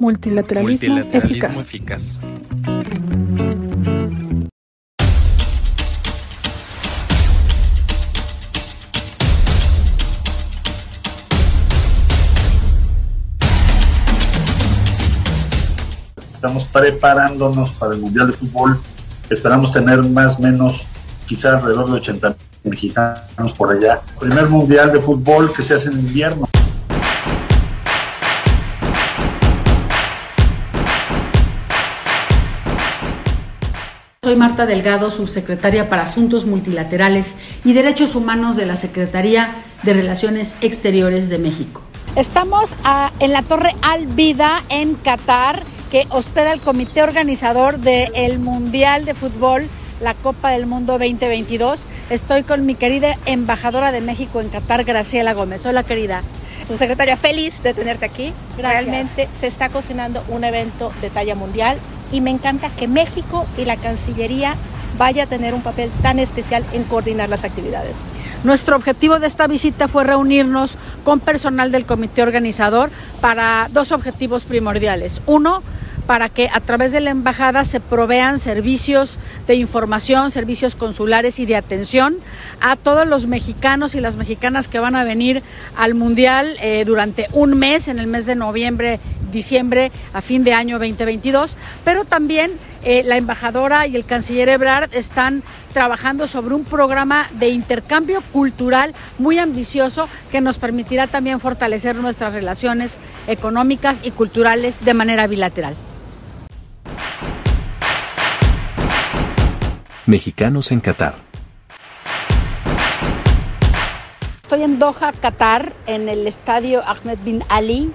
Multilateralismo, eficaz. Estamos preparándonos para el Mundial de Fútbol. Esperamos tener más o menos, quizás alrededor de 80 mexicanos por allá. Primer Mundial de Fútbol que se hace en invierno. Soy Marta Delgado, subsecretaria para Asuntos Multilaterales y Derechos Humanos de la Secretaría de Relaciones Exteriores de México. Estamos a, en la Torre Alvida en Qatar, que hospeda el comité organizador del Mundial de Fútbol, la Copa del Mundo 2022. Estoy con mi querida embajadora de México en Qatar, Graciela Gómez. Hola, querida. Subsecretaria, feliz de tenerte aquí. Gracias. Realmente se está cocinando un evento de talla mundial y me encanta que México y la Cancillería vaya a tener un papel tan especial en coordinar las actividades. Nuestro objetivo de esta visita fue reunirnos con personal del comité organizador para dos objetivos primordiales. Uno, para que a través de la embajada se provean servicios de información, servicios consulares y de atención a todos los mexicanos y las mexicanas que van a venir al Mundial eh, durante un mes, en el mes de noviembre, diciembre, a fin de año 2022, pero también eh, la embajadora y el canciller Ebrard están trabajando sobre un programa de intercambio cultural muy ambicioso que nos permitirá también fortalecer nuestras relaciones económicas y culturales de manera bilateral. Mexicanos en Qatar. Estoy en Doha, Qatar, en el estadio Ahmed bin Ali,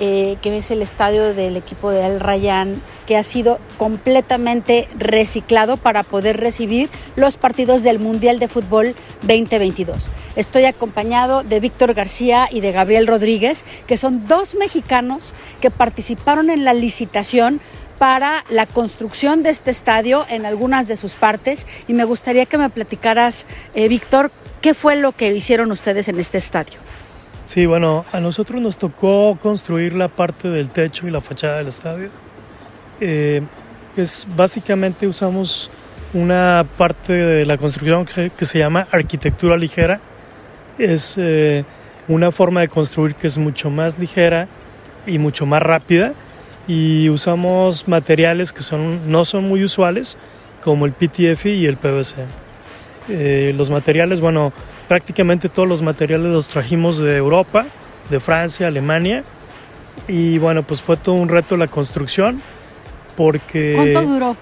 eh, que es el estadio del equipo de Al Rayyan, que ha sido completamente reciclado para poder recibir los partidos del Mundial de Fútbol 2022. Estoy acompañado de Víctor García y de Gabriel Rodríguez, que son dos mexicanos que participaron en la licitación para la construcción de este estadio en algunas de sus partes y me gustaría que me platicaras, eh, Víctor, qué fue lo que hicieron ustedes en este estadio. Sí, bueno, a nosotros nos tocó construir la parte del techo y la fachada del estadio. Eh, es básicamente usamos una parte de la construcción que, que se llama arquitectura ligera. Es eh, una forma de construir que es mucho más ligera y mucho más rápida y usamos materiales que son, no son muy usuales como el PTF y el PVC. Eh, los materiales, bueno, prácticamente todos los materiales los trajimos de Europa, de Francia, Alemania y bueno, pues fue todo un reto la construcción porque... ¿Cuánto duró?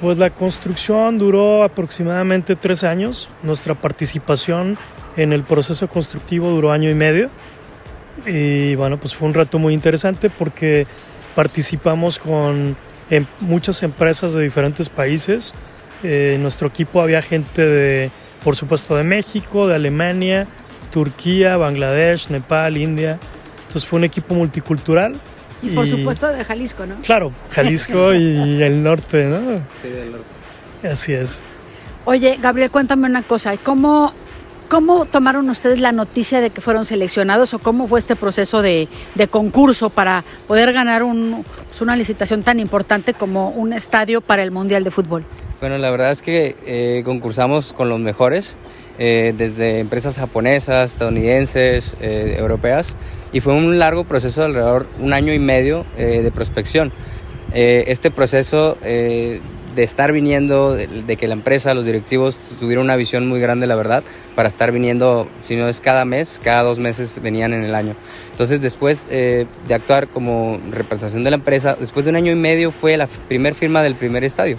Pues la construcción duró aproximadamente tres años. Nuestra participación en el proceso constructivo duró año y medio. Y bueno, pues fue un reto muy interesante porque participamos con em, muchas empresas de diferentes países. Eh, en nuestro equipo había gente de, por supuesto, de México, de Alemania, Turquía, Bangladesh, Nepal, India. Entonces fue un equipo multicultural. Y, por supuesto de Jalisco, ¿no? Claro, Jalisco y el norte, ¿no? Sí, del norte. Así es. Oye, Gabriel, cuéntame una cosa. ¿Cómo, ¿Cómo tomaron ustedes la noticia de que fueron seleccionados o cómo fue este proceso de, concurso para poder ganar pues una licitación tan importante como un estadio para el Mundial de Fútbol? Bueno, la verdad es que eh, concursamos con los mejores, eh, desde empresas japonesas, estadounidenses, eh, europeas, y fue un largo proceso de alrededor un año y medio de prospección. Este proceso de estar viniendo, de, que la empresa, los directivos tuvieron una visión muy grande, la verdad, para estar viniendo, si no es cada mes, cada dos meses venían en el año. Entonces, después eh, de actuar como representación de la empresa, después de un año y medio fue la primer firma del primer estadio.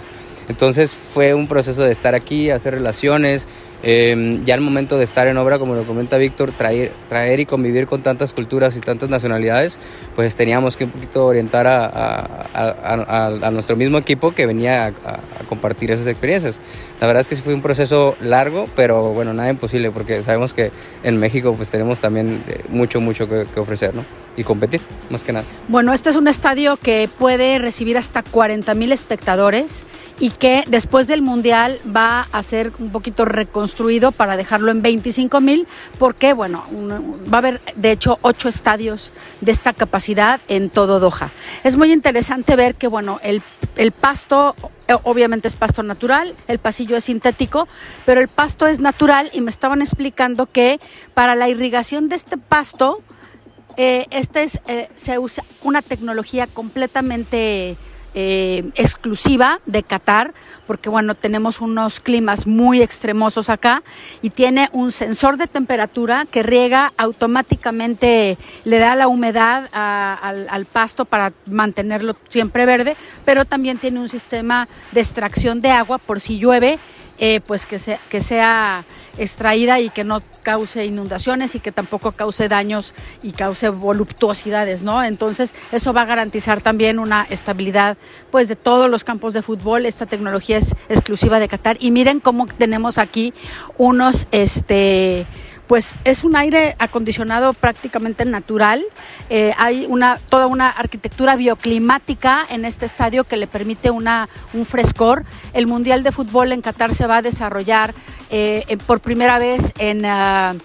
Entonces fue un proceso de estar aquí, hacer relaciones, eh, ya al momento de estar en obra, como lo comenta Víctor, traer, traer y convivir con tantas culturas y tantas nacionalidades, pues teníamos que un poquito orientar a, a, a, a nuestro mismo equipo que venía a, compartir esas experiencias. La verdad es que sí fue un proceso largo, pero bueno, nada imposible, porque sabemos que en México pues tenemos también eh, mucho, mucho que, que ofrecer, ¿no? Y competir, más que nada. Bueno, este es un estadio que puede recibir hasta 40 mil espectadores y que después del Mundial va a ser un poquito reconstruido para dejarlo en 25 mil, porque bueno, va a haber de hecho ocho estadios de esta capacidad en todo Doha. Es muy interesante ver que bueno, el, el pasto eh, obviamente es pasto natural, el pasillo es sintético, pero el pasto es natural y me estaban explicando que para la irrigación de este pasto, eh, este es, eh, se usa una tecnología completamente eh, exclusiva de Qatar, porque bueno, tenemos unos climas muy extremosos acá y tiene un sensor de temperatura que riega automáticamente, le da la humedad al, pasto para mantenerlo siempre verde, pero también tiene un sistema de extracción de agua por si llueve eh, pues que sea, que sea extraída y que no cause inundaciones y que tampoco cause daños y cause voluptuosidades, ¿no? Entonces, eso va a garantizar también una estabilidad pues de todos los campos de fútbol. Esta tecnología es exclusiva de Qatar y miren cómo tenemos aquí unos este pues es un aire acondicionado prácticamente natural. Eh, hay una, toda una arquitectura bioclimática en este estadio que le permite una, un frescor. El Mundial de Fútbol en Qatar se va a desarrollar eh, por primera vez en... Uh,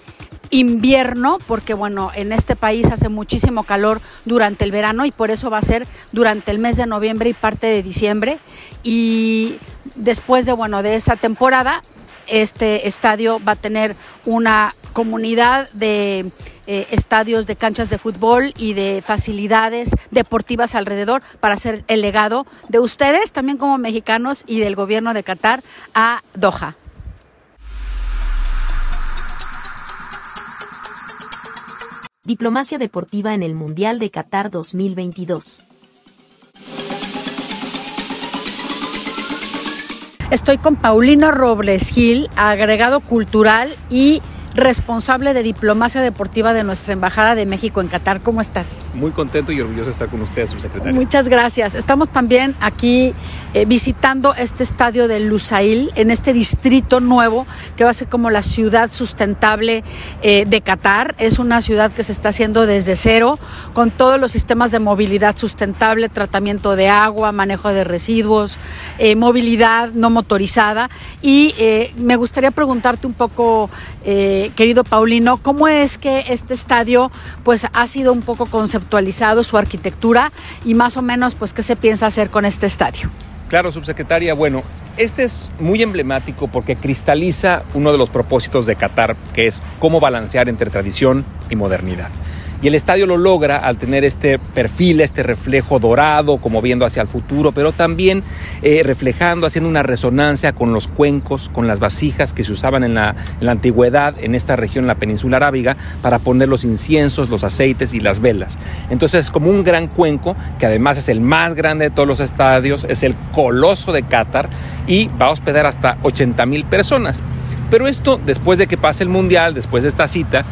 invierno, porque bueno, en este país hace muchísimo calor durante el verano y por eso va a ser durante el mes de noviembre y parte de diciembre. Y después de bueno, de esa temporada, este estadio va a tener una comunidad de eh, estadios de canchas de fútbol y de facilidades deportivas alrededor para hacer el legado de ustedes también como mexicanos y del gobierno de Qatar a Doha. Diplomacia deportiva en el Mundial de Qatar 2022. Estoy con Paulino Robles Gil, agregado cultural y responsable de diplomacia deportiva de nuestra Embajada de México en Qatar. ¿Cómo estás? Muy contento y orgulloso de estar con ustedes, subsecretario. Muchas gracias. Estamos también aquí eh, visitando este estadio de Lusail, en este distrito nuevo que va a ser como la ciudad sustentable eh, de Qatar. Es una ciudad que se está haciendo desde cero, con todos los sistemas de movilidad sustentable, tratamiento de agua, manejo de residuos, eh, movilidad no motorizada. Y me gustaría preguntarte un poco querido Paulino, ¿cómo es que este estadio pues ha sido un poco conceptualizado, su arquitectura y más o menos pues qué se piensa hacer con este estadio? Claro, subsecretaria, bueno, este es muy emblemático porque cristaliza uno de los propósitos de Qatar, que es cómo balancear entre tradición y modernidad. Y el estadio lo logra al tener este perfil, este reflejo dorado, como viendo hacia el futuro, pero también eh, reflejando, haciendo una resonancia con los cuencos, con las vasijas que se usaban en la, antigüedad en esta región, la península arábiga, para poner los inciensos, los aceites y las velas. Entonces es como un gran cuenco, que además es el más grande de todos los estadios, es el coloso de Qatar y va a hospedar hasta 80 mil personas. Pero esto, después de que pase el Mundial, después de esta cita,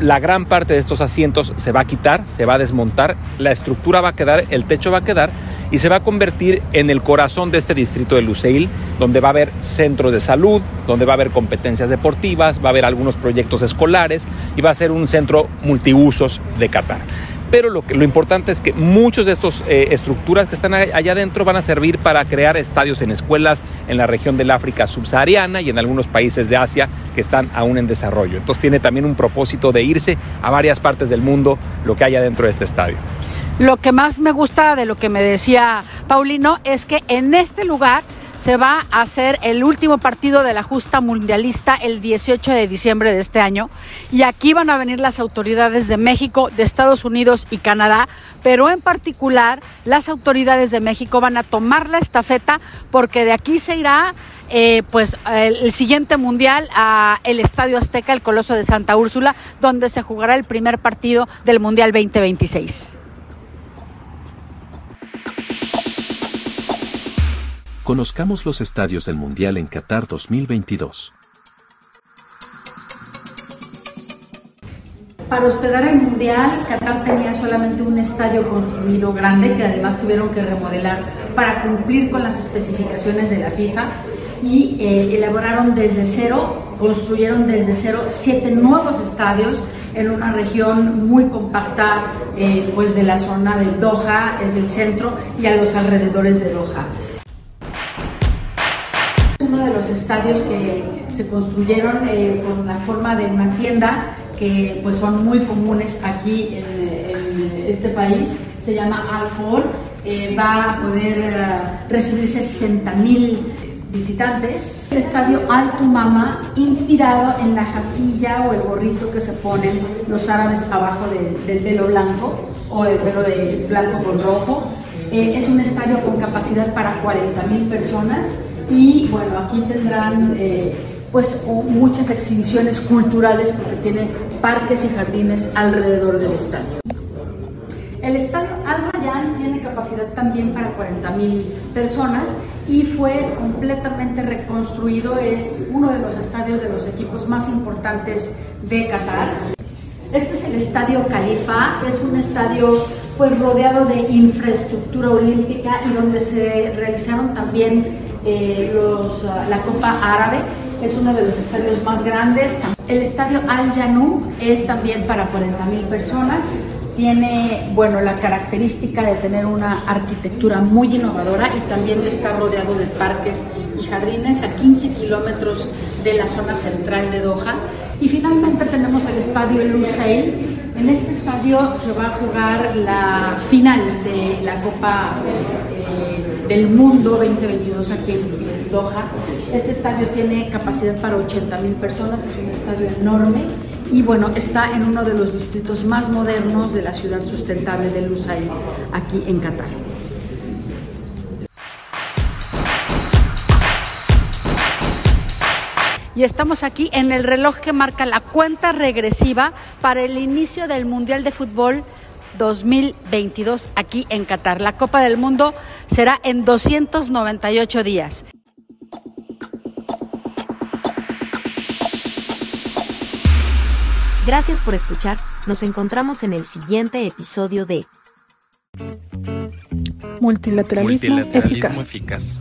la gran parte de estos asientos se va a quitar, se va a desmontar, la estructura va a quedar, el techo va a quedar y se va a convertir en el corazón de este distrito de Luceil, donde va a haber centro de salud, donde va a haber competencias deportivas, va a haber algunos proyectos escolares y va a ser un centro multiusos de Qatar pero lo, lo importante es que muchas de estas eh, estructuras que están allá adentro van a servir para crear estadios en escuelas en la región del África subsahariana y en algunos países de Asia que están aún en desarrollo. Entonces tiene también un propósito de irse a varias partes del mundo lo que haya dentro de este estadio. Lo que más me gusta de lo que me decía Paulino es que en este lugar se va a hacer el último partido de la justa mundialista el 18 de diciembre de este año. Y aquí van a venir las autoridades de México, de Estados Unidos y Canadá, pero en particular las autoridades de México van a tomar la estafeta porque de aquí se irá eh, pues el, siguiente mundial a el Estadio Azteca, el Coloso de Santa Úrsula, donde se jugará el primer partido del Mundial 2026. Conozcamos los estadios del Mundial en Qatar 2022. Para hospedar el Mundial, Qatar tenía solamente un estadio construido grande que además tuvieron que remodelar para cumplir con las especificaciones de la FIFA y eh, elaboraron desde cero, construyeron desde cero siete nuevos estadios en una región muy compacta eh, pues de la zona de Doha, es del centro y a los alrededores de Doha. Uno de los estadios que se construyeron eh, con la forma de una tienda que pues son muy comunes aquí en, este país, se llama Alcohol, eh, va a poder eh, recibir 60 mil visitantes. El estadio Altumama, inspirado en la jafilla o el gorrito que se ponen los árabes abajo del velo blanco o el velo de blanco con rojo. Eh, es un estadio con capacidad para 40 mil personas y bueno, aquí tendrán eh, pues muchas exhibiciones culturales porque tiene parques y jardines alrededor del estadio. El estadio Al Rayyan tiene capacidad también para 40 mil personas y fue completamente reconstruido. Es uno de los estadios de los equipos más importantes de Qatar. Este es el Estadio Califa, es un estadio pues rodeado de infraestructura olímpica y donde se realizaron también eh, los, ah, la Copa Árabe. Es uno de los estadios más grandes. El Estadio Al Janoub es también para 40.000 personas tiene, bueno, la característica de tener una arquitectura muy innovadora y también está rodeado de parques y jardines a 15 kilómetros de la zona central de Doha. Y finalmente tenemos el estadio Lusail. En este estadio se va a jugar la final de la Copa del Mundo 2022 aquí en Doha. Este estadio tiene capacidad para 80 mil personas, es un estadio enorme y bueno, está en uno de los distritos más modernos de la ciudad sustentable de Lusail, aquí en Qatar. Y estamos aquí en el reloj que marca la cuenta regresiva para el inicio del Mundial de Fútbol 2022 aquí en Qatar. La Copa del Mundo será en 298 días. Gracias por escuchar, nos encontramos en el siguiente episodio de Multilateralismo, eficaz.